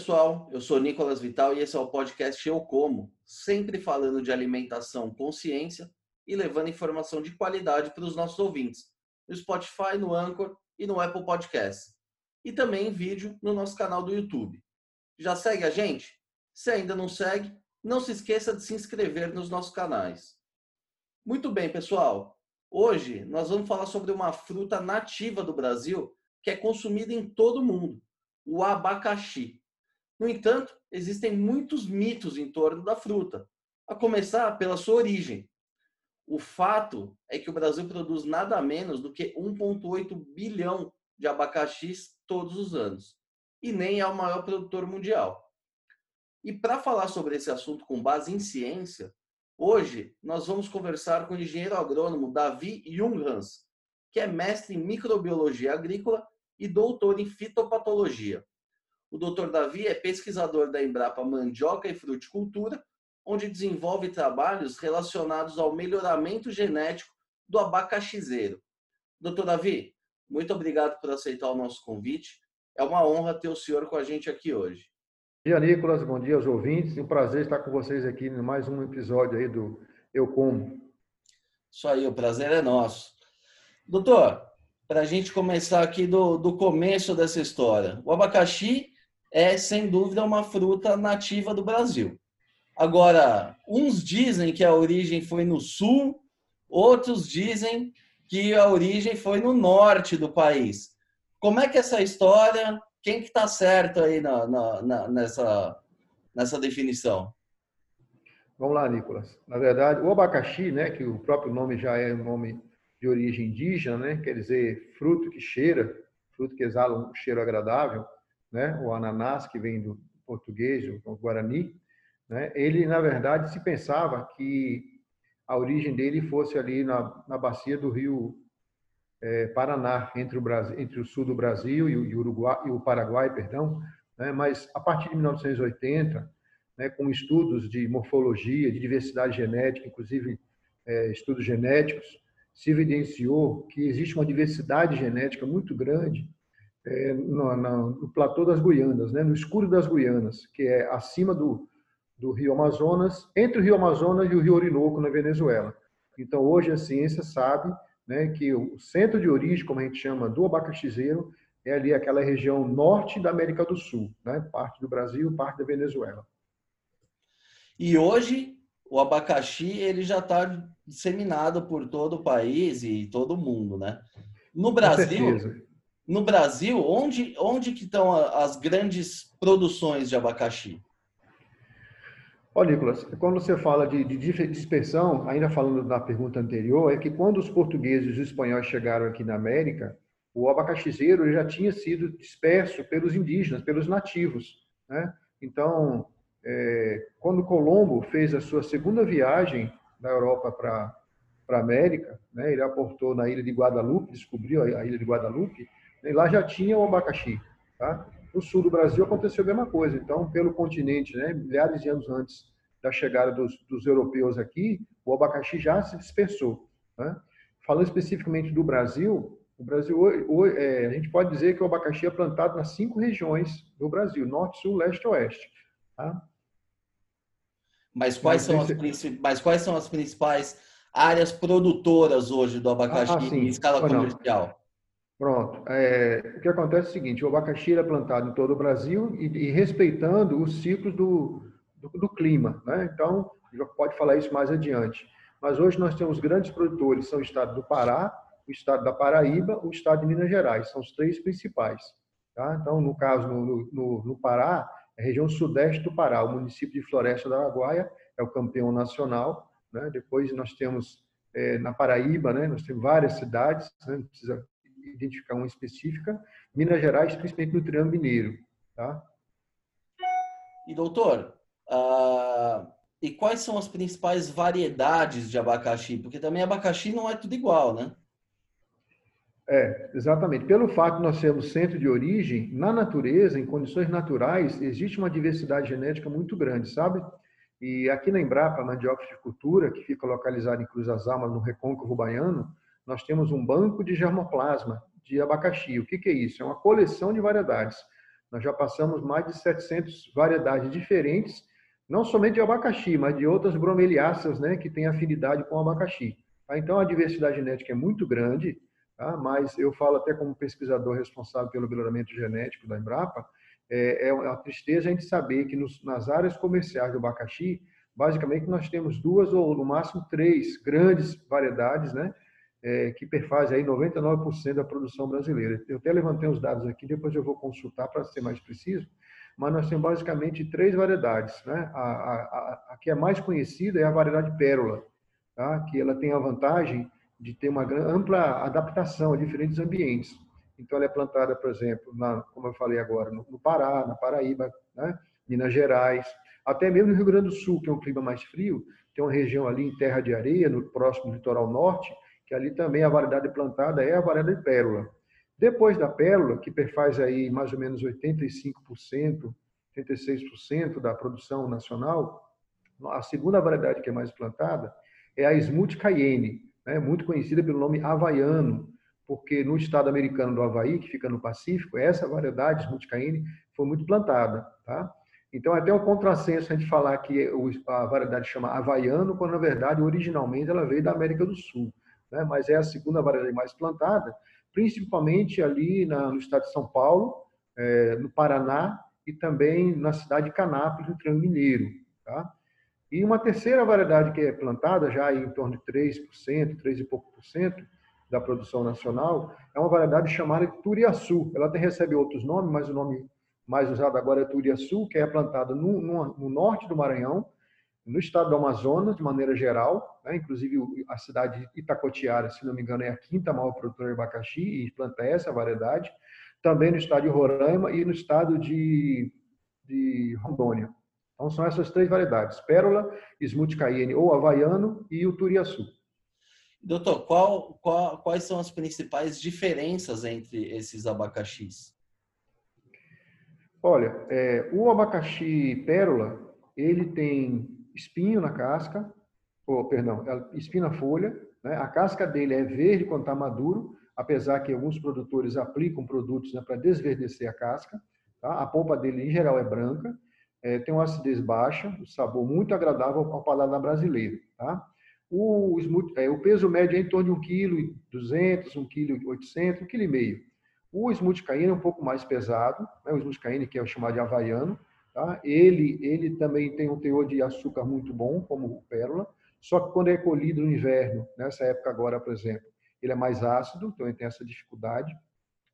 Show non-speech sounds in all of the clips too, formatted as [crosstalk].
pessoal, eu sou Nicolas Vital e esse é o podcast Eu Como, sempre falando de alimentação com ciência e levando informação de qualidade para os nossos ouvintes, no Spotify, no Anchor e no Apple Podcast. E também em vídeo no nosso canal do YouTube. Já segue a gente? Se ainda não segue, não se esqueça de se inscrever nos nossos canais. Muito bem, pessoal. Hoje nós vamos falar sobre uma fruta nativa do Brasil que é consumida em todo o mundo, o abacaxi. No entanto, existem muitos mitos em torno da fruta, a começar pela sua origem. O fato é que o Brasil produz nada menos do que 1,8 bilhão de abacaxis todos os anos, e nem é o maior produtor mundial. E para falar sobre esse assunto com base em ciência, hoje nós vamos conversar com o engenheiro agrônomo Davi Junghans, que é mestre em microbiologia agrícola e doutor em fitopatologia. O Dr. Davi é pesquisador da Embrapa Mandioca e Fruticultura, onde desenvolve trabalhos relacionados ao melhoramento genético do abacaxizeiro. Dr. Davi, muito obrigado por aceitar o nosso convite. É uma honra ter o senhor com a gente aqui hoje. Bom dia, Nicolas. Bom dia aos ouvintes. É um prazer estar com vocês aqui em mais um episódio aí do Eu Como. Isso aí, o prazer é nosso. Doutor, para a gente começar aqui do, do começo dessa história. O abacaxi é, sem dúvida, uma fruta nativa do Brasil. Agora, uns dizem que a origem foi no sul, outros dizem que a origem foi no norte do país. Como é que é essa história, quem que está certo aí na, na, na, nessa, nessa definição? Vamos lá, Nicolas. Na verdade, o abacaxi, né, que o próprio nome já é um nome de origem indígena, né, quer dizer fruto que cheira, fruto que exala um cheiro agradável, né, o ananás, que vem do português, do guarani, né, ele, na verdade, se pensava que a origem dele fosse ali na, na bacia do rio é, Paraná, entre o, Brasil, entre o sul do Brasil e o, Uruguai, e o Paraguai, perdão, né, mas a partir de 1980, né, com estudos de morfologia, de diversidade genética, inclusive é, estudos genéticos, se evidenciou que existe uma diversidade genética muito grande é, no, no, no, platô das Guianas, né, no escuro das Guianas, que é acima do, do Rio Amazonas, entre o Rio Amazonas e o Rio Orinoco, na Venezuela. Então, hoje a ciência sabe né, que o centro de origem, como a gente chama, do abacaxizeiro, é ali aquela região norte da América do Sul, né, parte do Brasil, parte da Venezuela. E hoje o abacaxi ele já está disseminado por todo o país e todo o mundo, né? No Brasil, no Brasil, onde, onde que estão as grandes produções de abacaxi? Olha, Nicolas, quando você fala de, de, dispersão, ainda falando da pergunta anterior, é que quando os portugueses e os espanhóis chegaram aqui na América, o abacaxizeiro já tinha sido disperso pelos indígenas, pelos nativos. Né? Então, é, quando Colombo fez a sua segunda viagem da Europa para a América, né? ele aportou na ilha de Guadalupe, descobriu a ilha de Guadalupe, e lá já tinha o abacaxi. Tá? No sul do Brasil aconteceu a mesma coisa. Então, pelo continente, né, milhares de anos antes da chegada dos, dos europeus aqui, o abacaxi já se dispersou. Né? Falando especificamente do Brasil, o Brasil hoje, é, a gente pode dizer que o abacaxi é plantado nas cinco regiões do Brasil: norte, sul, leste e oeste. Tá? Mas quais, são as, mas quais são as principais áreas produtoras hoje do abacaxi ah, em escala comercial? Pronto. É, o que acontece é o seguinte: o abacaxi é plantado em todo o Brasil e, e respeitando os ciclos do, do, do clima. Né? Então, já pode falar isso mais adiante. Mas hoje nós temos grandes produtores: são o estado do Pará, o estado da Paraíba, o estado de Minas Gerais. São os três principais. Tá? Então, no caso, no, no, no Pará, é a região sudeste do Pará, o município de Floresta da Araguaia é o campeão nacional. Né? Depois nós temos é, na Paraíba, né? nós temos várias cidades, né? não precisa identificar uma específica, Minas Gerais, principalmente no Triângulo Mineiro. Tá? E doutor, uh, e quais são as principais variedades de abacaxi? Porque também abacaxi não é tudo igual, né? É, exatamente. Pelo fato de nós sermos centro de origem, na natureza, em condições naturais, existe uma diversidade genética muito grande, sabe? E aqui na Embrapa, Mandioca de Cultura, que fica localizada em Cruz das Almas, no Recôncavo Baiano, nós temos um banco de germoplasma de abacaxi. O que, que é isso? É uma coleção de variedades. Nós já passamos mais de 700 variedades diferentes, não somente de abacaxi, mas de outras bromeliáceas, né, que têm afinidade com o abacaxi. Tá? Então, a diversidade genética é muito grande, tá? mas eu falo até como pesquisador responsável pelo melhoramento genético da Embrapa, é, é uma tristeza a gente saber que nos, nas áreas comerciais do abacaxi, basicamente nós temos duas ou no máximo três grandes variedades, né, é, que perfazem aí 99% da produção brasileira. Eu até levantei os dados aqui, depois eu vou consultar para ser mais preciso, mas nós temos basicamente três variedades. Né? A, a, a, que é mais conhecida é a variedade pérola, tá? que ela tem a vantagem de ter uma ampla adaptação a diferentes ambientes. Então, ela é plantada, por exemplo, na, como eu falei agora, no, no Pará, na Paraíba, né? Minas Gerais, até mesmo no Rio Grande do Sul, que é um clima mais frio, tem uma região ali em terra de areia, no próximo litoral norte, que ali também a variedade plantada é a variedade pérola. Depois da pérola, que perfaz aí mais ou menos 85%, 86% da produção nacional, a segunda variedade que é mais plantada é a Smooth Cayenne, né, muito conhecida pelo nome havaiano, porque no estado americano do Havaí, que fica no Pacífico, essa variedade Smooth Cayenne foi muito plantada. Tá? Então, é até um contrassenso a gente falar que a variedade chama havaiano, quando na verdade, originalmente, ela veio da América do Sul né? mas é a segunda variedade mais plantada, principalmente ali na, no estado de São Paulo, é, no Paraná e também na cidade de Canápolis, no Triângulo Mineiro. Tá? E uma terceira variedade que é plantada, já em torno de 3%, 3 e pouco por cento da produção nacional, é uma variedade chamada Turiaçu. Ela até recebe outros nomes, mas o nome mais usado agora é Turiaçu, que é plantada no, no, no norte do Maranhão, no estado do Amazonas, de maneira geral, né? inclusive a cidade de Itacotiara, se não me engano, é a quinta maior produtora de abacaxi e planta essa variedade, também no estado de Roraima e no estado de, de Rondônia. Então, são essas três variedades, pérola, smooth cayenne ou havaiano e o turiaçu. Doutor, qual, qual, quais são as principais diferenças entre esses abacaxis? Olha, é, o abacaxi pérola, ele tem espinho na casca, ou, perdão, espinho na folha. Né? A casca dele é verde quando está maduro, apesar que alguns produtores aplicam produtos né, para desverdecer a casca. Tá? A polpa dele, em geral, é branca. É, tem uma acidez baixa, um sabor muito agradável ao paladar brasileiro. Tá? O, é, o peso médio é em torno de 1,2 kg, 1,8 kg, 1,5 kg. O smooth é um pouco mais pesado, né? o smooth que é o chamado de havaiano, Tá? Ele, ele também tem um teor de açúcar muito bom, como o pérola, só que quando é colhido no inverno, nessa época agora, por exemplo, ele é mais ácido, então ele tem essa dificuldade.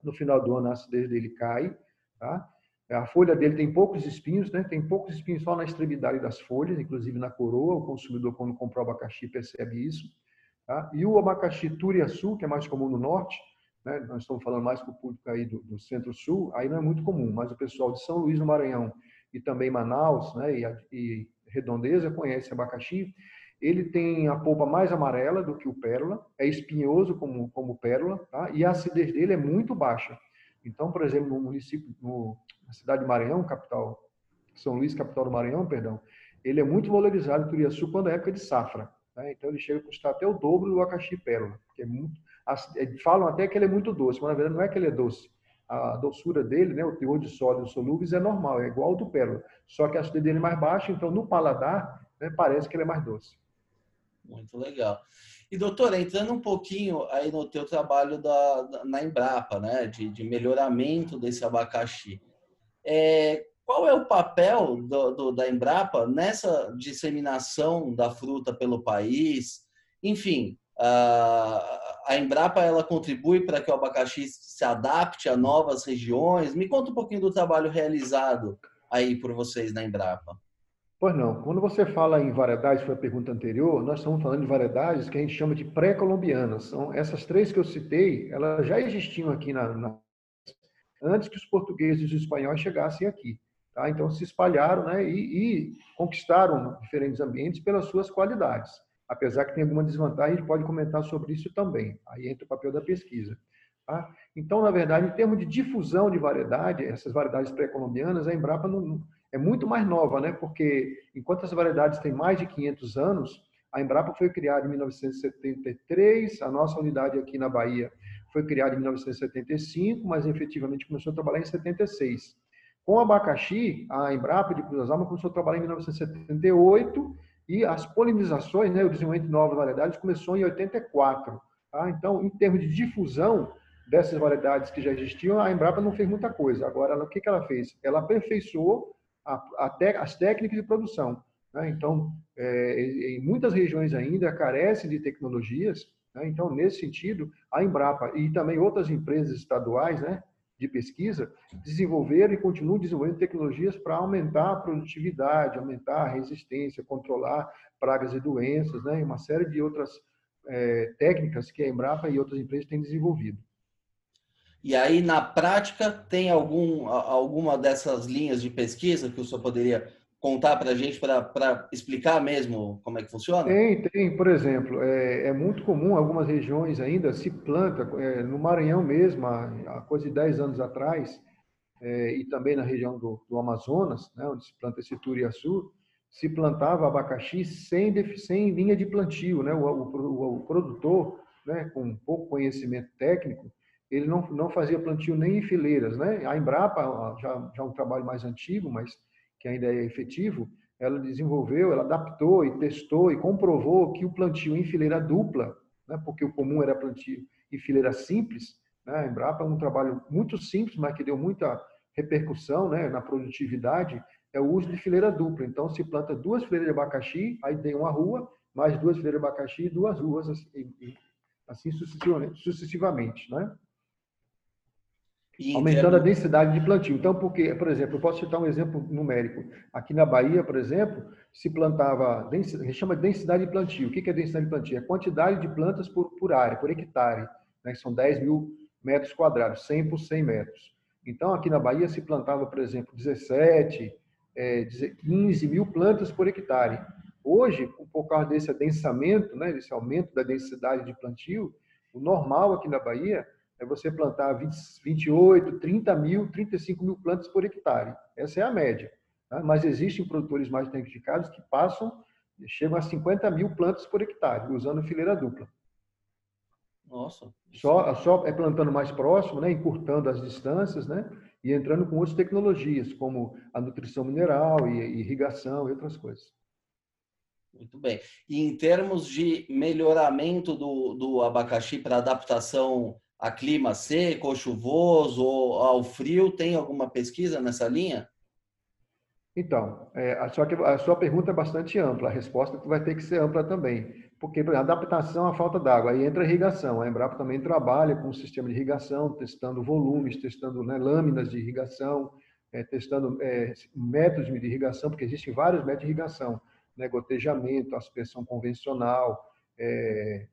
No final do ano, a acidez dele cai. Tá? A folha dele tem poucos espinhos, né? tem poucos espinhos só na extremidade das folhas, inclusive na coroa. O consumidor, quando compra o abacaxi, percebe isso. Tá? E o abacaxi turiaçu, que é mais comum no norte, né? nós estamos falando mais com o público aí do, do centro-sul, aí não é muito comum, mas o pessoal de São Luís, no Maranhão, e também Manaus, né, e, e Redondeza conhece abacaxi, ele tem a polpa mais amarela do que o pérola, é espinhoso como como pérola, tá? E a acidez dele é muito baixa. Então, por exemplo, no município, no, na cidade de Maranhão, capital, São Luís, capital do Maranhão, perdão, ele é muito valorizado Turiaçu quando é época de safra. Tá? Então, ele chega a custar até o dobro do abacaxi pérola, que é muito, falam até que ele é muito doce, mas na verdade não é que ele é doce, a doçura dele, né, o teor de sólidos solúveis é normal, é igual ao do pérola. Só que a acidez dele é mais baixa, então no paladar né, parece que ele é mais doce. Muito legal. E doutor, entrando um pouquinho aí no teu trabalho da, na Embrapa, né, de, de melhoramento desse abacaxi, é, qual é o papel do, do, da Embrapa nessa disseminação da fruta pelo país? Enfim, a Embrapa ela contribui para que o abacaxi se adapte a novas regiões. Me conta um pouquinho do trabalho realizado aí por vocês na Embrapa. Pois não. Quando você fala em variedades, foi a pergunta anterior, nós estamos falando de variedades que a gente chama de pré-colombianas. São essas três que eu citei, elas já existiam aqui na, na antes que os portugueses e os espanhóis chegassem aqui. Tá? Então se espalharam né, e, e conquistaram diferentes ambientes pelas suas qualidades apesar que tem alguma desvantagem, a gente pode comentar sobre isso também. Aí entra o papel da pesquisa. Tá? Então, na verdade, em termos de difusão de variedade, essas variedades pré-colombianas, a Embrapa não, é muito mais nova, né? porque enquanto as variedades têm mais de 500 anos, a Embrapa foi criada em 1973, a nossa unidade aqui na Bahia foi criada em 1975, mas efetivamente começou a trabalhar em 76. Com abacaxi, a Embrapa de Cruz das Almas começou a trabalhar em 1978 e as polinizações, né, o desenvolvimento de novas variedades, começou em 84. Tá? Então, em termos de difusão dessas variedades que já existiam, a Embrapa não fez muita coisa. Agora, o que, que ela fez? Ela aperfeiçoou a, a as técnicas de produção. Né? Então, é, em muitas regiões ainda carece de tecnologias. Né? Então, nesse sentido, a Embrapa e também outras empresas estaduais né, de pesquisa desenvolveram e continuam desenvolvendo tecnologias para aumentar a produtividade, aumentar a resistência, controlar pragas e doenças, né? e uma série de outras é, técnicas que a Embrapa e outras empresas têm desenvolvido. E aí, na prática, tem algum, alguma dessas linhas de pesquisa que o senhor poderia contar para a gente para explicar mesmo como é que funciona? Tem, tem. Por exemplo, é, é muito comum algumas regiões ainda se planta, é, no Maranhão mesmo, há, há coisa de 10 anos atrás, é, e também na região do, do, Amazonas, né, onde se planta esse turiaçu, se plantava abacaxi sem, sem linha de plantio. Né? O, o, o produtor, né, com pouco conhecimento técnico, ele não, não fazia plantio nem em fileiras. Né? A Embrapa, já, já é um trabalho mais antigo, mas que ainda é efetivo, ela desenvolveu, ela adaptou e testou e comprovou que o plantio em fileira dupla, né, porque o comum era plantio em fileira simples, né, a Embrapa é um trabalho muito simples, mas que deu muita repercussão né, na produtividade, é o uso de fileira dupla. Então, se planta duas fileiras de abacaxi, aí tem uma rua, mais duas fileiras de abacaxi e duas ruas, assim, assim sucessivamente. né? Aumentando a densidade de plantio. Então, porque, por exemplo, eu posso citar um exemplo numérico. Aqui na Bahia, por exemplo, se plantava, a gente chama de densidade de plantio. O que é densidade de plantio? É a quantidade de plantas por, por área, por hectare, né, que são 10 mil metros quadrados, 100 por 100 metros. Então, aqui na Bahia se plantava, por exemplo, 17, é, 15 mil plantas por hectare. Hoje, por causa desse adensamento, né, desse aumento da densidade de plantio, o normal aqui na Bahia é você plantar 20, 28, 30 mil, 35 mil plantas por hectare. Essa é a média. Tá? Mas existem produtores mais tecnificados que passam, chegam a 50 mil plantas por hectare, usando fileira dupla. Nossa. Só, só é plantando mais próximo, né, encurtando as distâncias, né, e entrando com outras tecnologias, como a nutrição mineral e irrigação e outras coisas. Muito bem. E em termos de melhoramento do, do abacaxi para adaptação a clima seco ou chuvoso ou ao frio? Tem alguma pesquisa nessa linha? Então, é, só que a sua pergunta é bastante ampla, a resposta vai ter que ser ampla também, porque por exemplo, adaptação à falta d'água, aí entra a irrigação, a Embrapa também trabalha com o sistema de irrigação, testando volumes, testando né, lâminas de irrigação, é, testando é, métodos de irrigação, porque existem vários métodos de irrigação, né, gotejamento, aspersão convencional, é,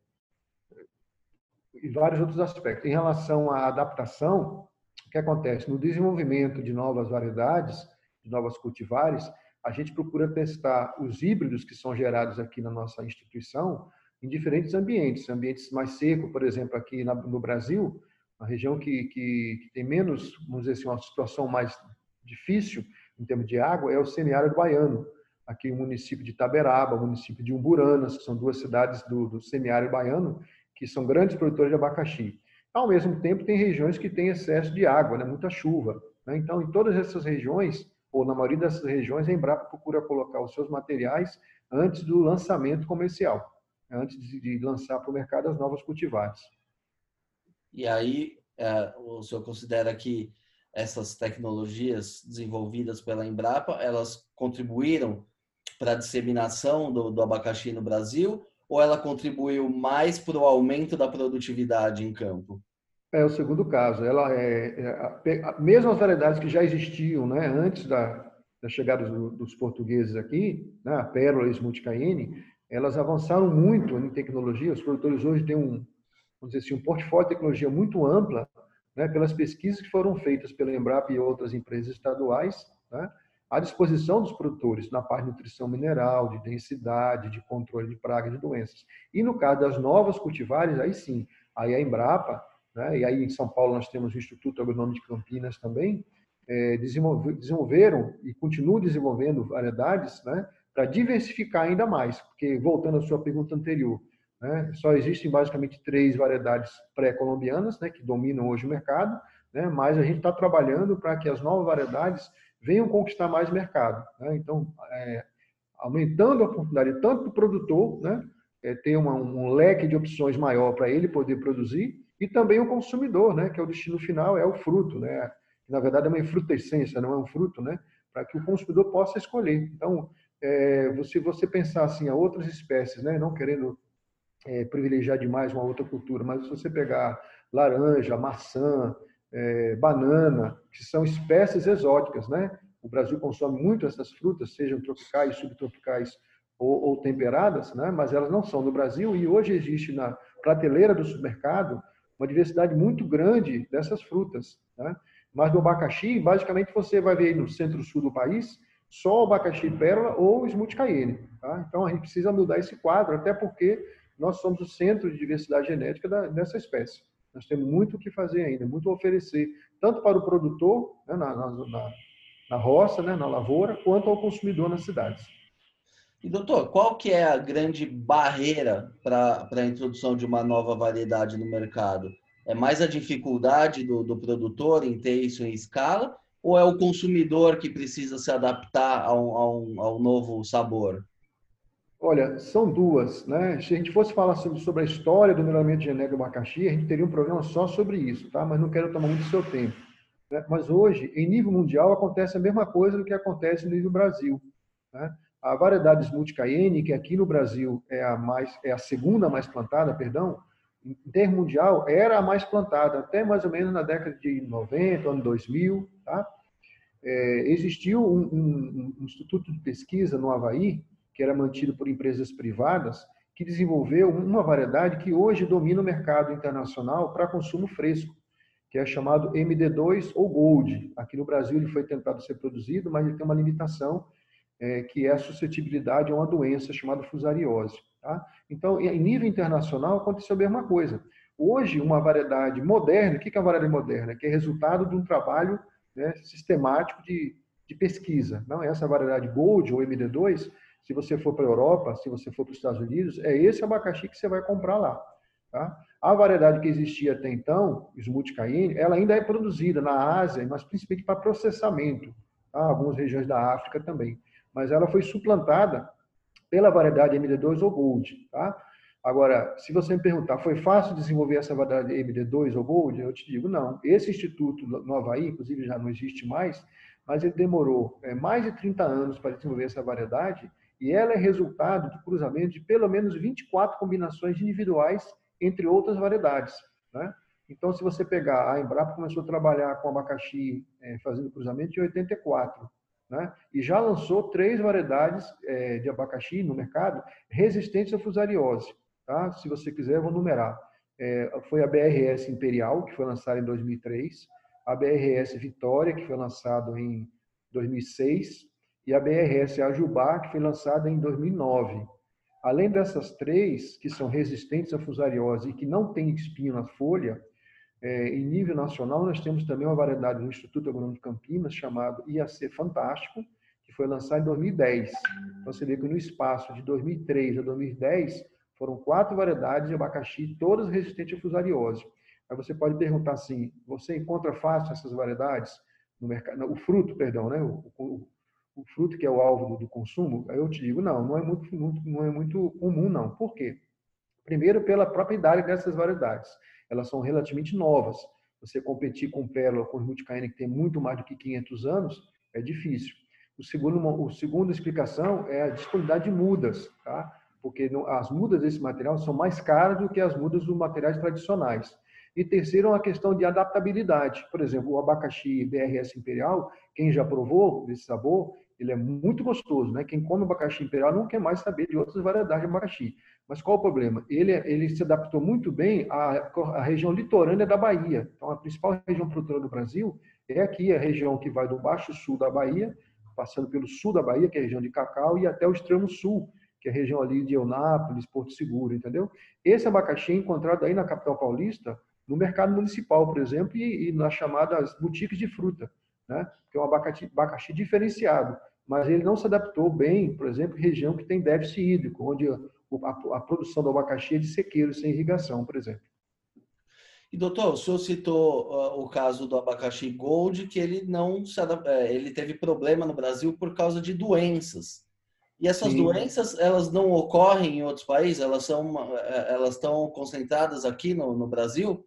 e vários outros aspectos. Em relação à adaptação, o que acontece? No desenvolvimento de novas variedades, de novas cultivares, a gente procura testar os híbridos que são gerados aqui na nossa instituição em diferentes ambientes. Ambientes mais secos, por exemplo, aqui no Brasil, a região que, que, que, tem menos, vamos dizer assim, uma situação mais difícil em termos de água é o semiárido baiano. Aqui o município de Taberaba, o município de Umburanas, que são duas cidades do, do semiárido baiano, que são grandes produtores de abacaxi. Ao mesmo tempo, tem regiões que têm excesso de água, né? muita chuva. Né? Então, em todas essas regiões, ou na maioria dessas regiões, a Embrapa procura colocar os seus materiais antes do lançamento comercial, né? antes de lançar para o mercado as novas cultivares. E aí, é, o senhor considera que essas tecnologias desenvolvidas pela Embrapa, elas contribuíram para a disseminação do, do abacaxi no Brasil ou ela contribuiu mais para o aumento da produtividade em campo? É o segundo caso. Ela é, é mesmo as variedades que já existiam, né, antes da, da chegada dos, dos portugueses aqui, né, a Pérola e o Smutcaine, elas avançaram muito em tecnologia. Os produtores hoje têm um, vamos dizer assim, um portfólio de tecnologia muito ampla, né, pelas pesquisas que foram feitas pela Embrapa e outras empresas estaduais, né, à disposição dos produtores na parte de nutrição mineral, de densidade, de controle de pragas de doenças. E no caso das novas cultivares, aí sim, aí a Embrapa, né, e aí em São Paulo nós temos o Instituto Agronômico de Campinas também, é, desenvolveram e continuam desenvolvendo variedades né, para diversificar ainda mais, porque voltando à sua pergunta anterior, né, só existem basicamente três variedades pré-colombianas né, que dominam hoje o mercado, né? mas a gente está trabalhando para que as novas variedades venham conquistar mais mercado. Né? Então, é, aumentando a oportunidade tanto do produtor, né? É, ter uma, um leque de opções maior para ele poder produzir, e também o consumidor, né? que é o destino final, é o fruto. Né? Na verdade, é uma frutescência, não é um fruto, né? para que o consumidor possa escolher. Então, é, se você pensar assim, a outras espécies, né? não querendo é, privilegiar demais uma outra cultura, mas se você pegar laranja, maçã, é, banana, que são espécies exóticas, né? O Brasil consome muito essas frutas, sejam tropicais, subtropicais ou, ou temperadas, né? Mas elas não são do Brasil e hoje existe na prateleira do supermercado uma diversidade muito grande dessas frutas, né? Mas do abacaxi, basicamente você vai ver no centro-sul do país só o abacaxi pérola ou o smoothie cayenne, tá? Então a gente precisa mudar esse quadro, até porque nós somos o centro de diversidade genética dessa espécie. Nós temos muito o que fazer ainda, muito a oferecer, tanto para o produtor, né, na, na, na, roça, né, na lavoura, quanto ao consumidor nas cidades. E doutor, qual que é a grande barreira para a introdução de uma nova variedade no mercado? É mais a dificuldade do, do produtor em ter isso em escala ou é o consumidor que precisa se adaptar ao, ao, ao novo sabor? Olha, são duas, né? Se a gente fosse falar sobre, sobre a história do melhoramento genérico do abacaxi, a gente teria um programa só sobre isso, tá? Mas não quero tomar muito seu tempo. Né? Mas hoje, em nível mundial, acontece a mesma coisa do que acontece no nível Brasil. Né? A variedade Smooth Cayenne, que aqui no Brasil é a mais, é a segunda mais plantada, perdão, em termo mundial, era a mais plantada até mais ou menos na década de 90, ano 2000, tá? É, existiu um, um, um instituto de pesquisa no Havaí que era mantido por empresas privadas, que desenvolveu uma variedade que hoje domina o mercado internacional para consumo fresco, que é chamado MD2 ou Gold. Aqui no Brasil ele foi tentado ser produzido, mas ele tem uma limitação, é, que é a suscetibilidade a uma doença chamada fusariose. Tá? Então, em nível internacional, aconteceu a mesma coisa. Hoje, uma variedade moderna, o que é a variedade moderna? Que é resultado de um trabalho né, sistemático de, de pesquisa. Não, essa variedade Gold ou MD2 se você for para a Europa, se você for para os Estados Unidos, é esse abacaxi que você vai comprar lá. Tá? A variedade que existia até então, Smooth Cayenne, ela ainda é produzida na Ásia, mas principalmente para processamento. Tá? Algumas regiões da África também. Mas ela foi suplantada pela variedade MD2 ou Gold. Tá? Agora, se você me perguntar, foi fácil desenvolver essa variedade MD2 ou Gold? Eu te digo, não. Esse instituto no Havaí, inclusive, já não existe mais, mas ele demorou é, mais de 30 anos para desenvolver essa variedade e ela é resultado do cruzamento de pelo menos 24 combinações individuais entre outras variedades. Né? Então, se você pegar, a Embrapa começou a trabalhar com abacaxi é, fazendo cruzamento em 84, né? e já lançou três variedades é, de abacaxi no mercado resistentes à fusariose. Tá? Se você quiser, eu vou numerar. É, foi a BRS Imperial, que foi lançada em 2003, a BRS Vitória, que foi lançado em 2006, e a BRS Ajubá, que foi lançada em 2009. Além dessas três, que são resistentes à fusariose e que não têm espinho na folha, é, em nível nacional, nós temos também uma variedade do Instituto Agronômico de Campinas, chamado IAC Fantástico, que foi lançado em 2010. Então, você vê que no espaço de 2003 a 2010, foram quatro variedades de abacaxi, todas resistentes à fusariose. Aí você pode perguntar assim, você encontra fácil essas variedades no mercado, o fruto, perdão, né? O, o, o fruto que é o alvo do, do consumo, eu te digo, não, não é muito, muito, não é muito comum, não. Por quê? Primeiro, pela propriedade dessas variedades. Elas são relativamente novas. Você competir com pérola, com multicaína, que tem muito mais do que 500 anos, é difícil. O segundo, o segundo explicação é a disponibilidade de mudas, tá? Porque as mudas desse material são mais caras do que as mudas dos materiais tradicionais. E terceiro, uma questão de adaptabilidade. Por exemplo, o abacaxi BRS Imperial, quem já provou desse sabor, ele é muito gostoso, né? Quem come abacaxi imperial não quer mais saber de outras variedades de abacaxi. Mas qual o problema? Ele, ele se adaptou muito bem à, à região litorânea da Bahia. Então, a principal região produtora do Brasil é aqui, a região que vai do baixo sul da Bahia, passando pelo sul da Bahia, que é a região de Cacau, e até o extremo sul, que é a região ali de Eunápolis, Porto Seguro, entendeu? Esse abacaxi é encontrado aí na capital paulista, no mercado municipal, por exemplo, e, e nas chamadas boutiques de fruta, né? que é um abacaxi, abacaxi diferenciado mas ele não se adaptou bem, por exemplo, em região que tem déficit hídrico, onde a, produção do abacaxi é de sequeiro, sem irrigação, por exemplo. E doutor, o senhor citou uh, o caso do abacaxi Gold, que ele não é, ele teve problema no Brasil por causa de doenças. E essas Sim. doenças, elas não ocorrem em outros países? Elas são, é, elas estão concentradas aqui no, no Brasil?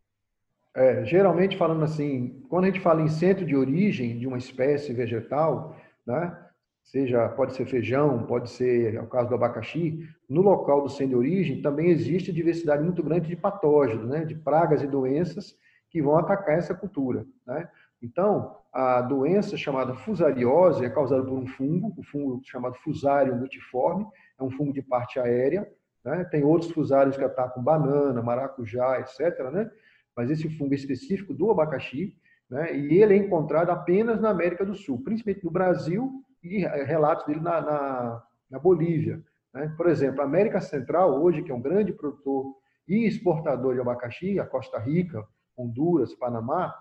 É, geralmente falando assim, quando a gente fala em centro de origem de uma espécie vegetal, né, seja pode ser feijão, pode ser é o caso do abacaxi, no local do centro de origem também existe diversidade muito grande de patógenos, né, de pragas e doenças que vão atacar essa cultura. Né? Então, a doença chamada fusariose é causada por um fungo, o um fungo chamado Fusarium multiforme, é um fungo de parte aérea. Né? Tem outros fusários que atacam banana, maracujá, etc. Né? Mas esse fungo específico do abacaxi, né? e ele é encontrado apenas na América do Sul, principalmente no Brasil e relatos dele na, na, na Bolívia. Né? Por exemplo, a América Central, hoje, que é um grande produtor e exportador de abacaxi, a Costa Rica, Honduras, Panamá,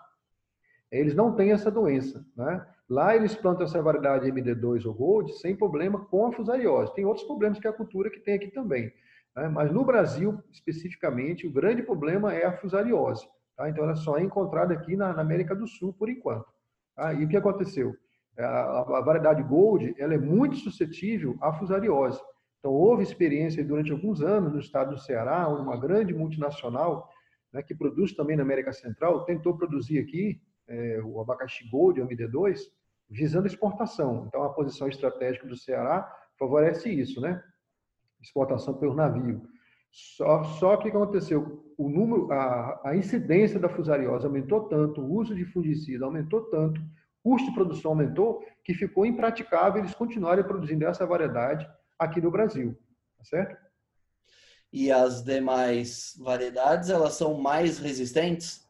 eles não têm essa doença. Né? Lá eles plantam essa variedade MD2 ou Gold sem problema com a fusariose. Tem outros problemas que a cultura que tem aqui também. Né? Mas no Brasil, especificamente, o grande problema é a fusariose. Tá? Então ela só é encontrada aqui na, na América do Sul por enquanto. Tá? E o que aconteceu? a, a variedade Gold ela é muito suscetível à fusariose. Então, houve experiência durante alguns anos no estado do Ceará, onde uma grande multinacional, né, que produz também na América Central, tentou produzir aqui é, o abacaxi Gold, o MD2, visando exportação. Então, a posição estratégica do Ceará favorece isso, né? Exportação pelo navio. Só, só que o que aconteceu? O número, a, a incidência da fusariose aumentou tanto, o uso de fungicida aumentou tanto, custo de produção aumentou, que ficou impraticável eles continuarem produzindo essa variedade aqui no Brasil, tá certo? E as demais variedades, elas são mais resistentes?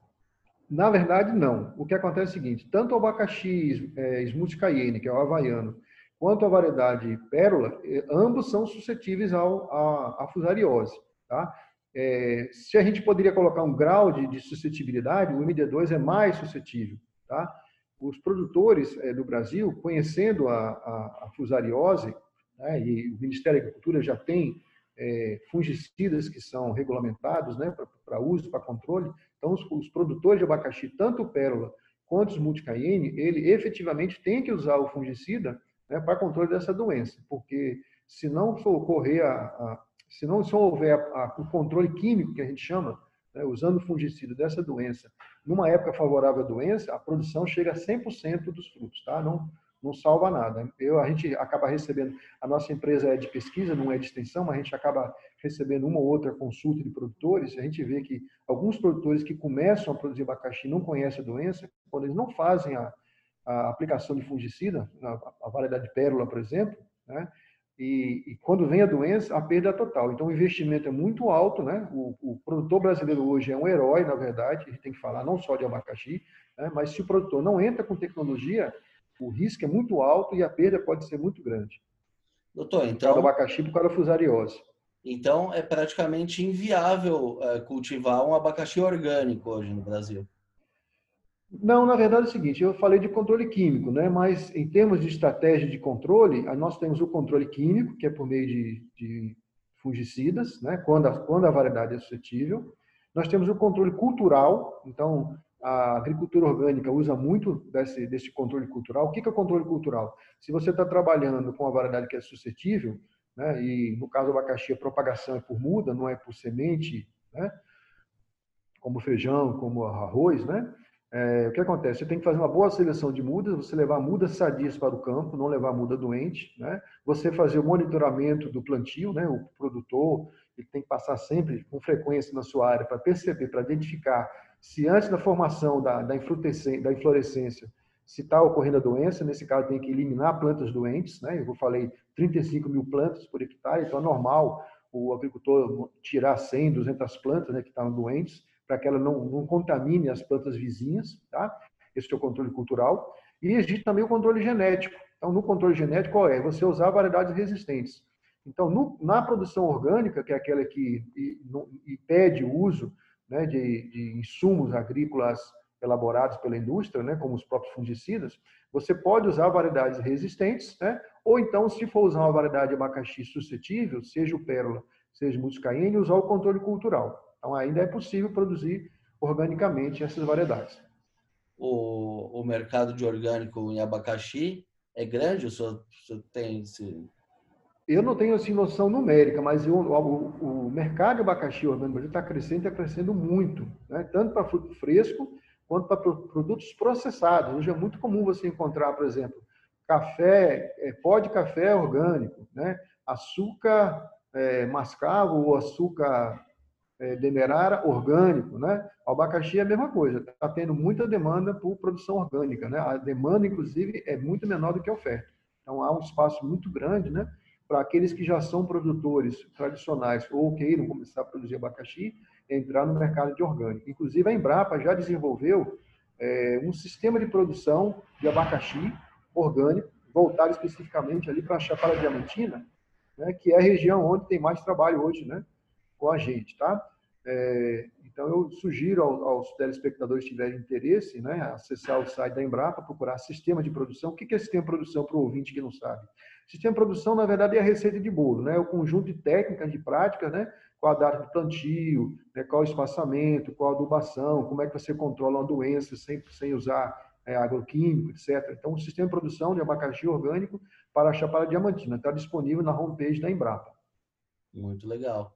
Na verdade, não. O que acontece é o seguinte, tanto o abacaxi é, Smooth Cayenne, que é o havaiano, quanto a variedade pérola, é, ambos são suscetíveis ao, à, à fusariose, tá? É, se a gente poderia colocar um grau de, de suscetibilidade, o MD2 é mais suscetível, tá? os produtores é, do Brasil, conhecendo a, a, a fusariose, né, e o Ministério da Agricultura já tem é, fungicidas que são regulamentados né, para uso, para controle. Então, os, os, produtores de abacaxi, tanto o pérola quanto os multicaine, ele efetivamente tem que usar o fungicida né, para controle dessa doença, porque se não ocorrer a, a se não só houver a, o controle químico que a gente chama, né, usando fungicida dessa doença, numa época favorável à doença, a produção chega a 100% dos frutos, tá? Não, não salva nada. Eu, a gente acaba recebendo, a nossa empresa é de pesquisa, não é de extensão, mas a gente acaba recebendo uma ou outra consulta de produtores, a gente vê que alguns produtores que começam a produzir abacaxi não conhecem a doença, quando eles não fazem a, a aplicação de fungicida, a, variedade pérola, por exemplo, né? E, e, quando vem a doença, a perda é total. Então, o investimento é muito alto, né? O, o, produtor brasileiro hoje é um herói, na verdade, a gente tem que falar não só de abacaxi, né? mas se o produtor não entra com tecnologia, o risco é muito alto e a perda pode ser muito grande. Doutor, então... Do abacaxi, por causa da fusariose. Então, é praticamente inviável é, cultivar um abacaxi orgânico hoje no Brasil. Não, na verdade é o seguinte, eu falei de controle químico, né? mas em termos de estratégia de controle, nós temos o controle químico, que é por meio de, de fungicidas, né? quando, a, quando a variedade é suscetível. Nós temos o controle cultural, então a agricultura orgânica usa muito desse, desse controle cultural. O que é o controle cultural? Se você está trabalhando com a variedade que é suscetível, né? e no caso do abacaxi a propagação é por muda, não é por semente, né? como feijão, como arroz, né? É, o que acontece? Você tem que fazer uma boa seleção de mudas, você levar mudas sadias para o campo, não levar muda doente, né? Você fazer o monitoramento do plantio, né? O produtor ele tem que passar sempre com frequência na sua área para perceber, para identificar se antes da formação da, da, da inflorescência se está ocorrendo a doença, nesse caso tem que eliminar plantas doentes, né? Eu falei 35 mil plantas por hectare, então é normal o agricultor tirar 100, 200 plantas né, que estavam doentes, para que ela não, não contamine as plantas vizinhas, tá? Esse é o controle cultural. E existe também o controle genético. Então, no controle genético, qual é? Você usar variedades resistentes. Então, no, na produção orgânica, que é aquela que e, no, e pede o uso né, de, de, insumos agrícolas elaborados pela indústria, né, como os próprios fungicidas, você pode usar variedades resistentes, né, ou então, se for usar uma variedade de abacaxi suscetível, seja o pérola, seja o muscaine, usar o controle cultural. Então, ainda é possível produzir organicamente essas variedades. O, o mercado de orgânico em abacaxi é grande? O senhor, o senhor tem esse... Eu não tenho assim noção numérica, mas eu, o, o, mercado de abacaxi orgânico está crescendo, está crescendo muito, né? tanto para fruto fresco quanto para produtos processados. Hoje é muito comum você encontrar, por exemplo, café, é, pó de café orgânico, né? açúcar é, mascavo ou açúcar é, demerara orgânico, né? Abacaxi é a mesma coisa, está tendo muita demanda por produção orgânica, né? A demanda, inclusive, é muito menor do que a oferta. Então, há um espaço muito grande, né? Para aqueles que já são produtores tradicionais ou queiram começar a produzir abacaxi, entrar no mercado de orgânico. Inclusive, a Embrapa já desenvolveu é, um sistema de produção de abacaxi orgânico, voltado especificamente ali para a Chapada Diamantina, né, que é a região onde tem mais trabalho hoje né, com a gente. Tá? É, então, eu sugiro aos, aos telespectadores que tiverem interesse, né, acessar o site da Embrapa, procurar sistema de produção. O que é sistema de produção para o ouvinte que não sabe? Sistema de produção, na verdade, é a receita de bolo, né? o conjunto de técnicas, de práticas, né? qual a data de plantio, né? qual o espaçamento, qual a adubação, como é que você controla uma doença sem, sem usar é, agroquímico, etc. Então, o sistema de produção de abacaxi orgânico para a Chapada Diamantina está disponível na homepage da Embrapa. Muito legal.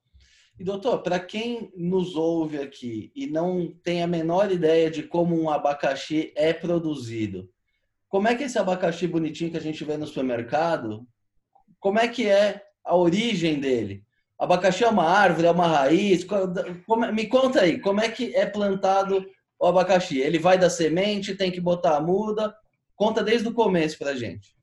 E doutor, para quem nos ouve aqui e não tem a menor ideia de como um abacaxi é produzido, como é que esse abacaxi bonitinho que a gente vê no supermercado, como é que é a origem dele? Abacaxi é uma árvore, é uma raiz? me conta aí, como é que é plantado o abacaxi? Ele vai da semente, tem que botar a muda? Conta desde o começo para a gente.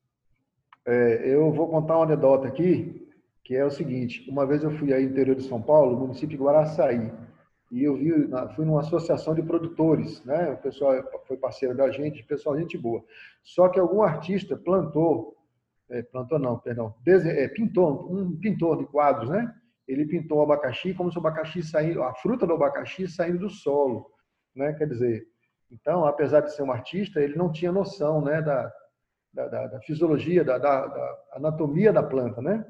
É, eu vou contar uma anedota aqui, que é o seguinte: uma vez eu fui aí no interior de São Paulo, município de Guaraçaí, e eu vi, fui numa associação de produtores, né? O pessoal foi parceiro da gente, pessoal gente boa. Só que algum artista plantou, é, plantou não, perdão, é, pintou um pintor de quadros, né? Ele pintou o abacaxi como se o abacaxi saindo, a fruta do abacaxi saindo do solo né? Quer dizer, então, apesar de ser um artista, ele não tinha noção, né, da, da, da fisiologia, da, da, anatomia da planta, né?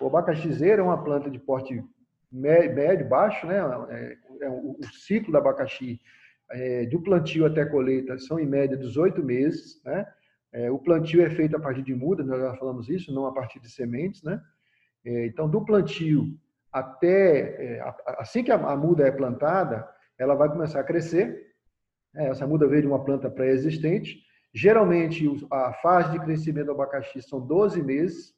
O abacaxizeiro é uma planta de porte médio, baixo, né? É, é o, ciclo do abacaxi é, do plantio até colheita são em média 18 meses, né? O plantio é feito a partir de muda, nós já falamos isso, não a partir de sementes, né? Então, do plantio até assim que a, muda é plantada, ela vai começar a crescer. É, essa muda veio de uma planta pré-existente. Geralmente, a fase de crescimento do abacaxi são 12 meses.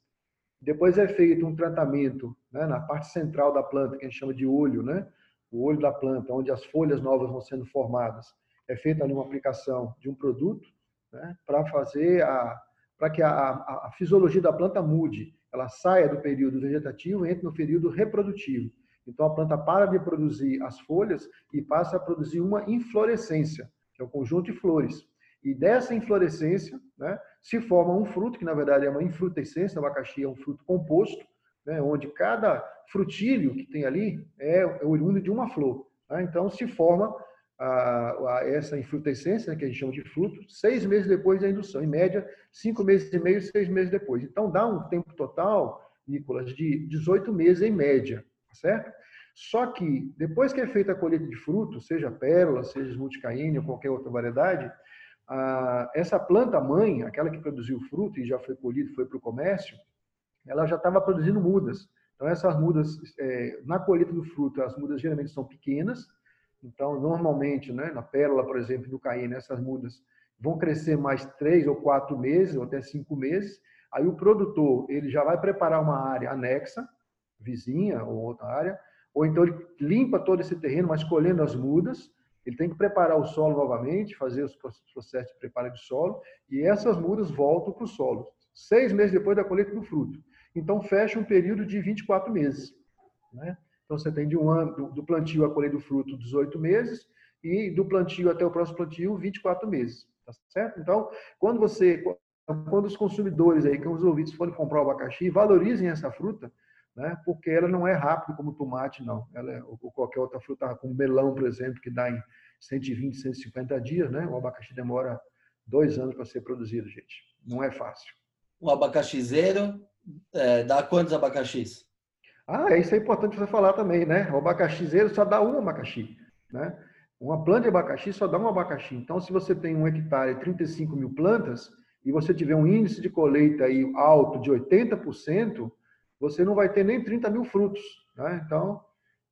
Depois é feito um tratamento né, na parte central da planta, que a gente chama de olho, né? o olho da planta, onde as folhas novas vão sendo formadas. É feita ali uma aplicação de um produto né, para fazer a para que a, a, a fisiologia da planta mude, ela saia do período vegetativo e entre no período reprodutivo. Então a planta para de produzir as folhas e passa a produzir uma inflorescência, que é o conjunto de flores. E dessa inflorescência né, se forma um fruto, que na verdade é uma infrutescência, o abacaxi é um fruto composto, né, onde cada frutílio que tem ali é, é oriundo de uma flor. Né? Então se forma a, a, essa infrutescência, né, que a gente chama de fruto, seis meses depois da indução. Em média, cinco meses e meio, seis meses depois. Então dá um tempo total, Nicolas, de 18 meses em média certo? Só que depois que é feita a colheita de frutos, seja pérola, seja multicaíne ou qualquer outra variedade, essa planta mãe, aquela que produziu fruto e já foi colhida, foi para o comércio, ela já estava produzindo mudas. Então essas mudas, é, na colheita do fruto, as mudas geralmente são pequenas. Então normalmente, né, na pérola, por exemplo, do caíne, essas mudas vão crescer mais três ou quatro meses, ou até cinco meses. Aí o produtor ele já vai preparar uma área anexa vizinha ou outra área, ou então ele limpa todo esse terreno, mas colhendo as mudas, ele tem que preparar o solo novamente, fazer os processos de preparo de solo, e essas mudas voltam para o solo, seis meses depois da colheita do fruto. Então, fecha um período de 24 meses. Né? Então, você tem de um ano, do plantio à colheita do fruto, 18 meses, e do plantio até o próximo plantio, 24 meses. Tá certo? Então, quando você, quando os consumidores aí, que os ouvintes forem comprar o abacaxi, valorizem essa fruta, né? porque ela não é rápida como o tomate, não. Ela é, ou qualquer outra fruta, como melão, por exemplo, que dá em 120, 150 dias, né? O abacaxi demora dois anos para ser produzido, gente. Não é fácil. O abacaxizeiro é, dá quantos abacaxis? Ah, isso é importante você falar também, né? O abacaxizeiro só dá um abacaxi, né? Uma planta de abacaxi só dá um abacaxi. Então, se você tem um hectare e 35 mil plantas, e você tiver um índice de colheita aí alto de 80%, você não vai ter nem 30 mil frutos. Né? Então,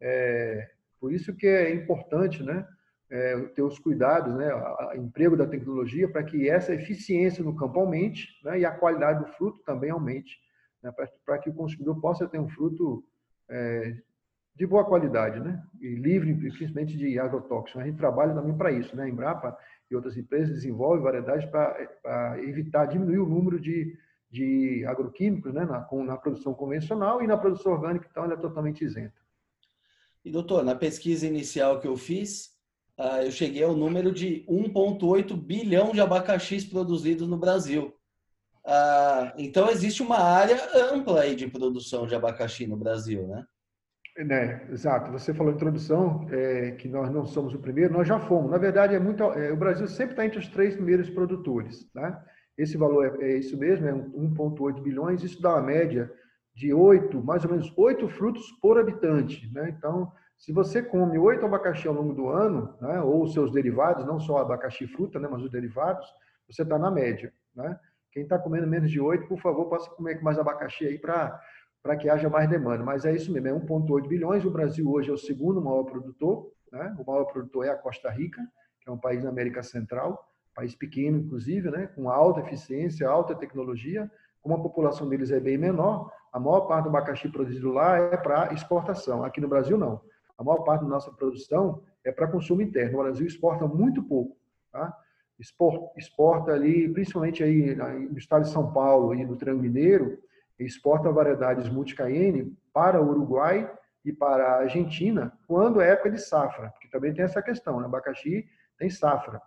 é, por isso que é importante né, é, ter os cuidados, né, o emprego da tecnologia, para que essa eficiência no campo aumente né, e a qualidade do fruto também aumente, né, para que o consumidor possa ter um fruto é, de boa qualidade, né? E livre, principalmente de agrotóxicos. A gente trabalha também para isso, né? A Embrapa e outras empresas desenvolvem variedades para evitar, diminuir o número de, de agroquímicos, né? Na, na produção convencional e na produção orgânica, então, ela é totalmente isenta. E, doutor, na pesquisa inicial que eu fiz, ah, eu cheguei ao número de 1,8 bilhão de abacaxis produzidos no Brasil. Ah, então, existe uma área ampla aí de produção de abacaxi no Brasil, né? É, exato. Você falou em introdução é, que nós não somos o primeiro, nós já fomos. Na verdade, é muito, é, o Brasil sempre está entre os três primeiros produtores. Né? Esse valor é, é isso mesmo, é 1,8 bilhões. Isso dá uma média de oito, mais ou menos oito frutos por habitante. Né? Então, se você come oito abacaxi ao longo do ano, né, ou seus derivados, não só abacaxi fruta, né, mas os derivados, você está na média. Né? Quem está comendo menos de oito, por favor, possa comer mais abacaxi aí para para que haja mais demanda. Mas é isso mesmo, é 1,8 bilhões. O Brasil hoje é o segundo maior produtor. Né? O maior produtor é a Costa Rica, que é um país da América Central, país pequeno, inclusive, né? com alta eficiência, alta tecnologia. Como a população deles é bem menor, a maior parte do abacaxi produzido lá é para exportação. Aqui no Brasil, não. A maior parte da nossa produção é para consumo interno. O Brasil exporta muito pouco. Tá? Exporta ali, principalmente aí no estado de São Paulo e no Triângulo Mineiro, exporta variedades multicayenne para o Uruguai e para a Argentina quando é época de safra, porque também tem essa questão, né? abacaxi tem safra.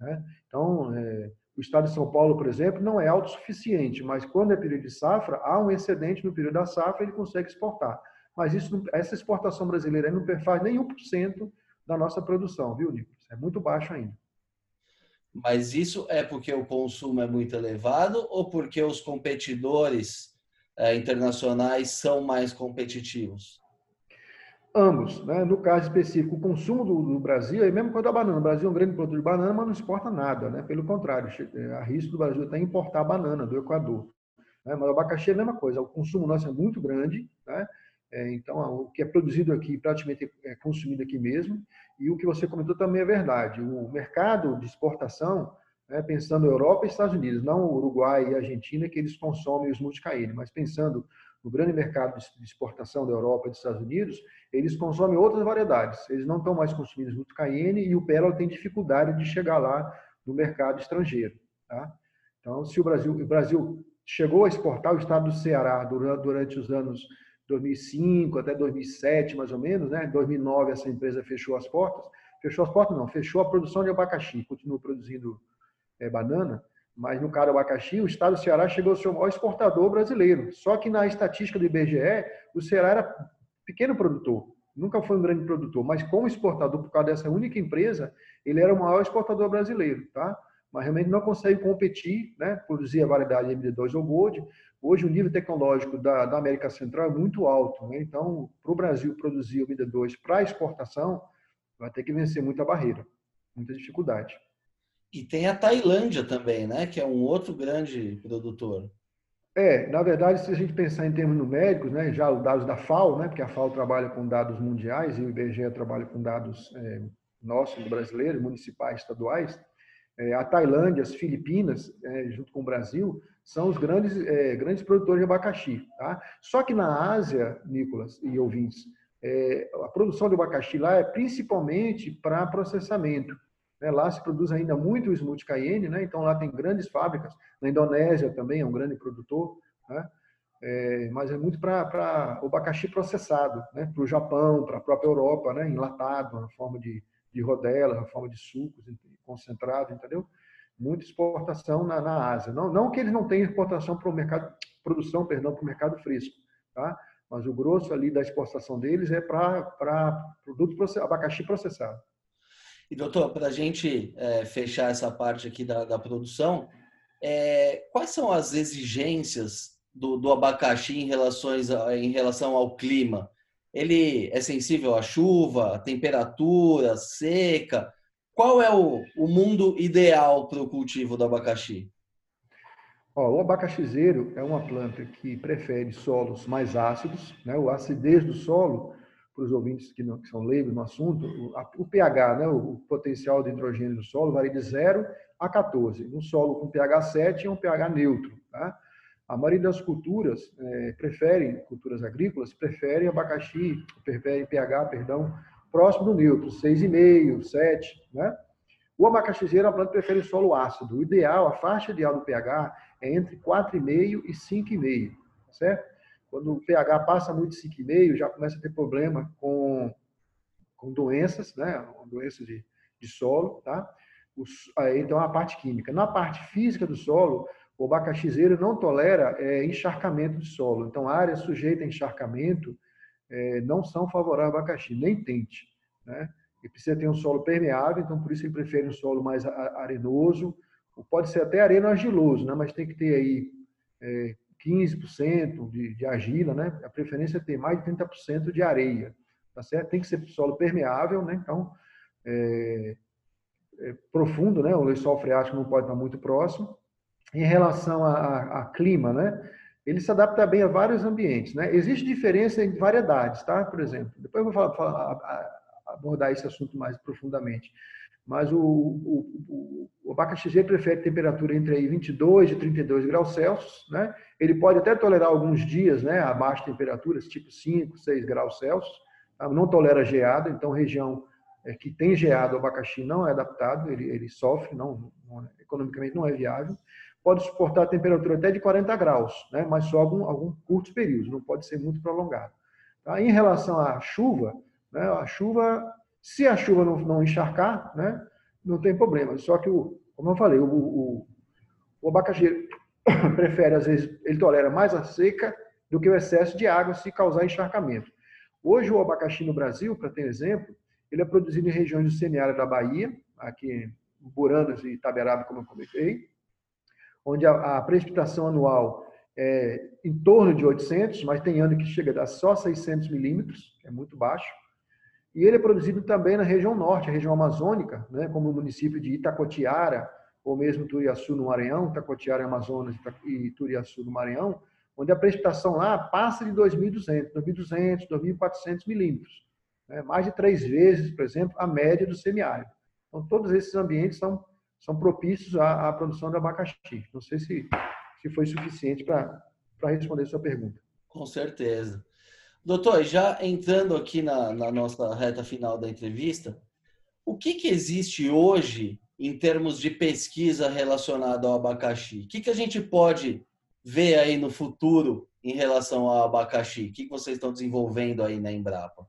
Né? Então, é, o estado de São Paulo, por exemplo, não é autossuficiente, mas quando é período de safra, há um excedente no período da safra, ele consegue exportar. Mas isso, essa exportação brasileira não faz nem 1% da nossa produção, viu, Nicolas? É muito baixo ainda. Mas isso é porque o consumo é muito elevado ou porque os competidores é, internacionais são mais competitivos? Ambos. Né? No caso específico, o consumo do, do Brasil é mesmo quanto a banana. O Brasil é um grande produtor de banana, mas não exporta nada. Né? Pelo contrário, a risco do Brasil está em importar banana do Equador. Né? Mas o abacaxi é a mesma coisa. O consumo nosso é muito grande. Né? É, então, o que é produzido aqui praticamente é consumido aqui mesmo. E o que você comentou também é verdade. O mercado de exportação, né, pensando Europa e Estados Unidos, não Uruguai e Argentina, que eles consomem os multicaíne, mas pensando no grande mercado de exportação da Europa e dos Estados Unidos, eles consomem outras variedades. Eles não estão mais consumindo muito cayenne e o pérola tem dificuldade de chegar lá no mercado estrangeiro. Tá? Então, se o Brasil, o Brasil chegou a exportar o estado do Ceará durante, durante os anos 2005 até 2007, mais ou menos, né? Em 2009 essa empresa fechou as portas. Fechou as portas não, fechou a produção de abacaxi, continua produzindo é, banana, mas no caso do abacaxi, o estado do Ceará chegou a ser o maior exportador brasileiro. Só que na estatística do IBGE, o Ceará era pequeno produtor, nunca foi um grande produtor, mas como exportador, por causa dessa única empresa, ele era o maior exportador brasileiro, tá? Mas realmente não consegue competir, né? Produzir a variedade MD2 ou Gold, Hoje o nível tecnológico da, da América Central é muito alto, né? então para o Brasil produzir o MD2 para exportação, vai ter que vencer muita barreira, muita dificuldade. E tem a Tailândia também, né? que é um outro grande produtor. É, na verdade, se a gente pensar em termos numéricos, né, já os dados da FAO, né, porque a FAO trabalha com dados mundiais e o IBGE trabalha com dados é, nossos, brasileiros, municipais, estaduais, é, a Tailândia, as Filipinas, é, junto com o Brasil, são os grandes, é, grandes produtores de abacaxi. Tá? Só que na Ásia, Nicolas e ouvintes, é, a produção de abacaxi lá é principalmente para processamento. Né? Lá se produz ainda muito o smoothie cayenne, né? então lá tem grandes fábricas. Na Indonésia também é um grande produtor, né? é, mas é muito para o abacaxi processado, né? para o Japão, para a própria Europa, né? enlatado, na forma de, de rodela, na forma de sucos concentrado, entendeu? muita exportação na, na Ásia. Não, não que eles não tenham exportação para o mercado, produção, perdão, para o mercado fresco, tá? Mas o grosso ali da exportação deles é para produto abacaxi processado. E doutor, para a gente é, fechar essa parte aqui da, da produção, é, quais são as exigências do, do abacaxi em, relações em relação ao clima? ele é sensível à chuva, temperatura, seca. Qual é o, o mundo ideal para o cultivo do abacaxi? Ó, o abacaxizeiro é uma planta que prefere solos mais ácidos, né? O acidez do solo, para os ouvintes que, não, que são leigos no assunto, o, a, o pH, né? O, o potencial de hidrogênio do solo varia de 0 a 14. Um solo com pH 7 é um pH neutro, tá? A maioria das culturas é, preferem, culturas agrícolas, preferem abacaxi, preferem pH, perdão, próximo do neutro, 6,5, 7, né? O abacaxizeiro, a planta prefere solo ácido. O ideal, a faixa ideal do pH é entre 4,5 e 5,5, tá certo? Quando o pH passa muito de 5,5, já começa a ter problema com, com doenças, né? Doenças de, de solo, tá? Os, então, a parte química. Na parte física do solo, o abacaxizeiro não tolera é, encharcamento de solo. Então, áreas sujeitas a encharcamento é, não são favoráveis ao abacaxi, nem tente. Né? Ele precisa ter um solo permeável, então por isso ele prefere um solo mais arenoso, pode ser até areno-argiloso, né? mas tem que ter aí é, 15% de, de argila, né? A preferência é ter mais de 30% de areia, tá certo? Tem que ser solo permeável, né? Então, é, é profundo, né? O lençol freático não pode estar muito próximo. Em relação a, a, a, clima, né? Ele se adapta bem a vários ambientes, né? Existe diferença em variedades, tá? Por exemplo, depois eu vou falar, falar, abordar esse assunto mais profundamente mas o, o, o, abacaxi prefere temperatura entre aí 22 e 32 graus Celsius, né? Ele pode até tolerar alguns dias, né, abaixo de temperaturas, tipo 5, 6 graus Celsius, tá? não tolera geada, então região é, que tem geado, o abacaxi não é adaptado, ele, ele sofre, não, não é, economicamente não é viável. Pode suportar a temperatura até de 40 graus, né, mas só algum, algum curto período, não pode ser muito prolongado. Tá? Em relação à chuva, né, a chuva se a chuva não, não encharcar, né, não tem problema. Só que, o, como eu falei, o, o, o abacaxi [coughs] prefere, às vezes, ele tolera mais a seca do que o excesso de água se causar encharcamento. Hoje, o abacaxi no Brasil, para ter exemplo, ele é produzido em regiões do semiárido da Bahia, aqui em Buranas e Itaberaba, como eu comentei, onde a, a precipitação anual é em torno de 800, mas tem ano que chega a só 600 milímetros, é muito baixo. E ele é produzido também na região norte, a região amazônica, né, como o município de Itacotiara, ou mesmo Turiaçu, no Maranhão, Itacotiara, Amazonas e Turiaçu, no Maranhão, onde a precipitação lá passa de 2.200, 2.200, 2.400 milímetros. Né, mais de três vezes, por exemplo, a média do semiárido. Então, todos esses ambientes são, são propícios à, à produção de abacaxi. Não sei se, se foi suficiente para responder a sua pergunta. Com certeza. Doutor, já entrando aqui na, na nossa reta final da entrevista, o que, que existe hoje em termos de pesquisa relacionada ao abacaxi? O que, que a gente pode ver aí no futuro em relação ao abacaxi? O que, que vocês estão desenvolvendo aí na Embrapa?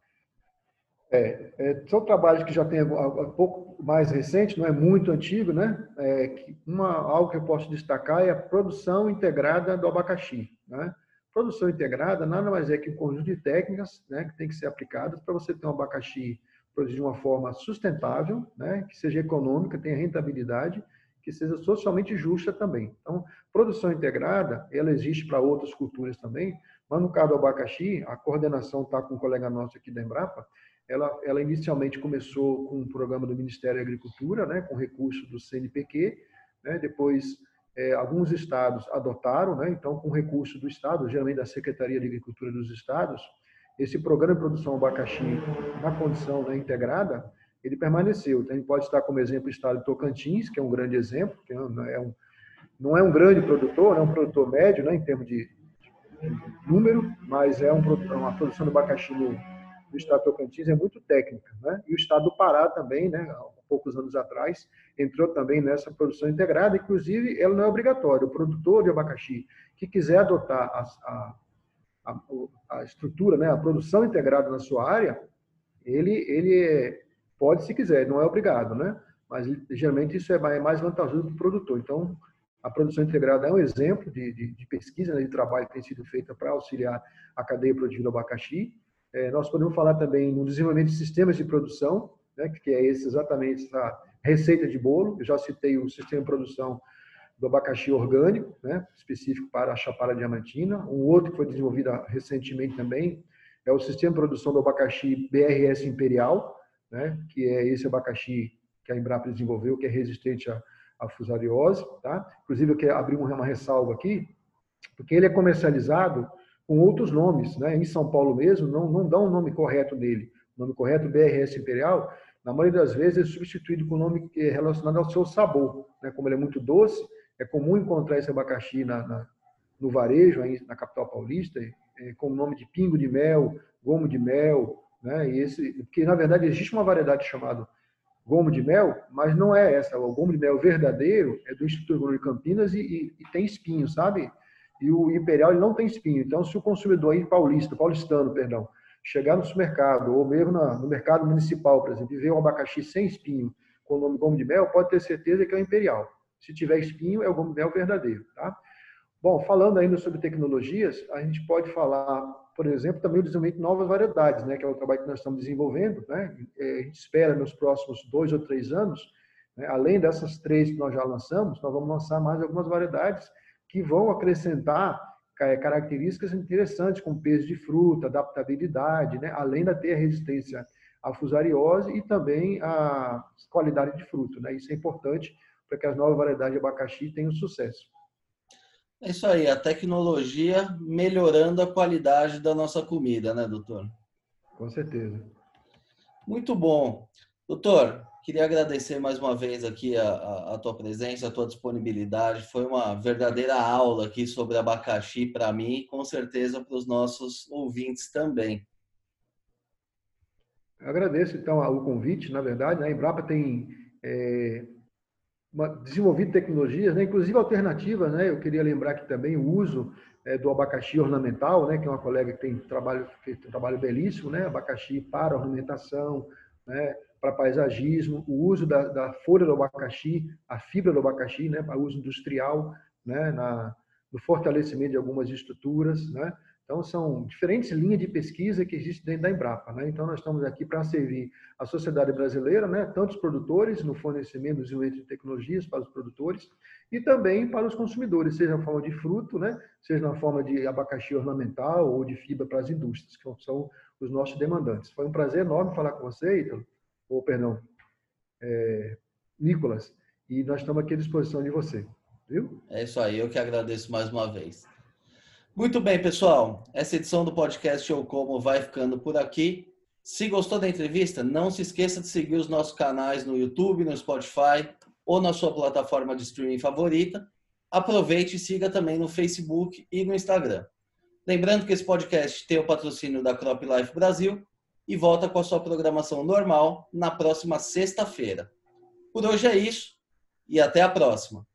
É, é, são trabalhos que já tem um pouco mais recente, não é muito antigo, né? É, uma, algo que eu posso destacar é a produção integrada do abacaxi, né? Produção integrada nada mais é que um conjunto de técnicas né, que tem que ser aplicadas para você ter um abacaxi produzido de uma forma sustentável, né, que seja econômica, tenha rentabilidade, que seja socialmente justa também. Então, produção integrada, ela existe para outras culturas também, mas no caso do abacaxi, a coordenação está com um colega nosso aqui da Embrapa, ela, ela inicialmente começou com um programa do Ministério da Agricultura, né, com recurso do CNPq, né, depois é, alguns estados adotaram, né? então, com recurso do estado, geralmente da Secretaria de Agricultura dos estados, esse programa de produção abacaxi na condição né, integrada, ele permaneceu. Então, a gente pode estar como exemplo o estado de Tocantins, que é um grande exemplo, que é um, não é um grande produtor, é um produtor médio né, em termos de, número, mas é um, uma produção de abacaxi no, no estado de Tocantins é muito técnica. Né? E o estado do Pará também, né, poucos anos atrás, entrou também nessa produção integrada. Inclusive, ela não é obrigatória. O produtor de abacaxi que quiser adotar a, a, a, a estrutura, né, a produção integrada na sua área, ele, ele é, pode se quiser, não é obrigado, né? Mas geralmente isso é mais vantajoso para o produtor. Então, a produção integrada é um exemplo de, de, de pesquisa, né, de trabalho que tem sido feita para auxiliar a cadeia produtiva do abacaxi. É, nós podemos falar também no desenvolvimento de sistemas de produção, né, que é esse, exatamente essa receita de bolo. Eu já citei o sistema de produção do abacaxi orgânico, né, específico para a Chapada Diamantina. Um outro que foi desenvolvido recentemente também, é o sistema de produção do abacaxi BRS Imperial, né, que é esse abacaxi que a Embrapa desenvolveu, que é resistente à, fusariose. Tá? Inclusive, eu quero abrir uma ressalva aqui, porque ele é comercializado com outros nomes. Né? Em São Paulo mesmo, não, não dá um nome correto nele. O nome correto, BRS Imperial, na maioria das vezes é substituído com o nome é relacionado ao seu sabor. Né? Como ele é muito doce, é comum encontrar esse abacaxi na, na no varejo, aí na capital paulista, é, com o nome de pingo de mel, gomo de mel, né? E esse, porque na verdade existe uma variedade chamada gomo de mel, mas não é essa. O gomo de mel verdadeiro é do Instituto Agronômico de Campinas e, e, e, tem espinho, sabe? E o imperial ele não tem espinho. Então, se o consumidor aí paulista, paulistano, perdão, chegar no supermercado ou mesmo na, no mercado municipal, por exemplo, e ver um abacaxi sem espinho com o nome gomo de mel, pode ter certeza que é o imperial. Se tiver espinho, é o gomo de mel verdadeiro, tá? Bom, falando ainda sobre tecnologias, a gente pode falar, por exemplo, também o desenvolvimento de novas variedades, né, que é o trabalho que nós estamos desenvolvendo. Né? É, a gente espera nos próximos dois ou três anos, né, além dessas três que nós já lançamos, nós vamos lançar mais algumas variedades que vão acrescentar características interessantes, como peso de fruta, adaptabilidade, né, além da ter a resistência à fusariose e também a qualidade de fruto. Né? Isso é importante para que as novas variedades de abacaxi tenham sucesso. É isso aí, a tecnologia melhorando a qualidade da nossa comida, né, doutor? Com certeza. Muito bom. Doutor, queria agradecer mais uma vez aqui a, a, a tua presença, a tua disponibilidade. Foi uma verdadeira aula aqui sobre abacaxi para mim e com certeza para os nossos ouvintes também. Eu agradeço, então, o convite, na verdade. Né? A Embrapa tem é desenvolvido tecnologias, né, inclusive alternativas, né? Eu queria lembrar aqui também o uso é, do abacaxi ornamental, né, que é uma colega que tem trabalho feito um trabalho belíssimo, né, abacaxi para ornamentação, né, para paisagismo, o uso da, da, folha do abacaxi, a fibra do abacaxi, né, para uso industrial, né, na, no fortalecimento de algumas estruturas, né, então, são diferentes linhas de pesquisa que existem dentro da Embrapa. Né? Então, nós estamos aqui para servir a sociedade brasileira, né? tanto os produtores, no fornecimento desenvolvimento de tecnologias para os produtores, e também para os consumidores, seja na forma de fruto, né? seja na forma de abacaxi ornamental ou de fibra para as indústrias, que são os nossos demandantes. Foi um prazer enorme falar com você, Ítalo, ou perdão, é, Nicolas, e nós estamos aqui à disposição de você. Viu? É isso aí, eu que agradeço mais uma vez. Muito bem, pessoal. Essa edição do podcast Eu Como vai ficando por aqui. Se gostou da entrevista, não se esqueça de seguir os nossos canais no YouTube, no Spotify ou na sua plataforma de streaming favorita. Aproveite e siga também no Facebook e no Instagram. Lembrando que esse podcast tem o patrocínio da Crop Life Brasil e volta com a sua programação normal na próxima sexta-feira. Por hoje é isso e até a próxima.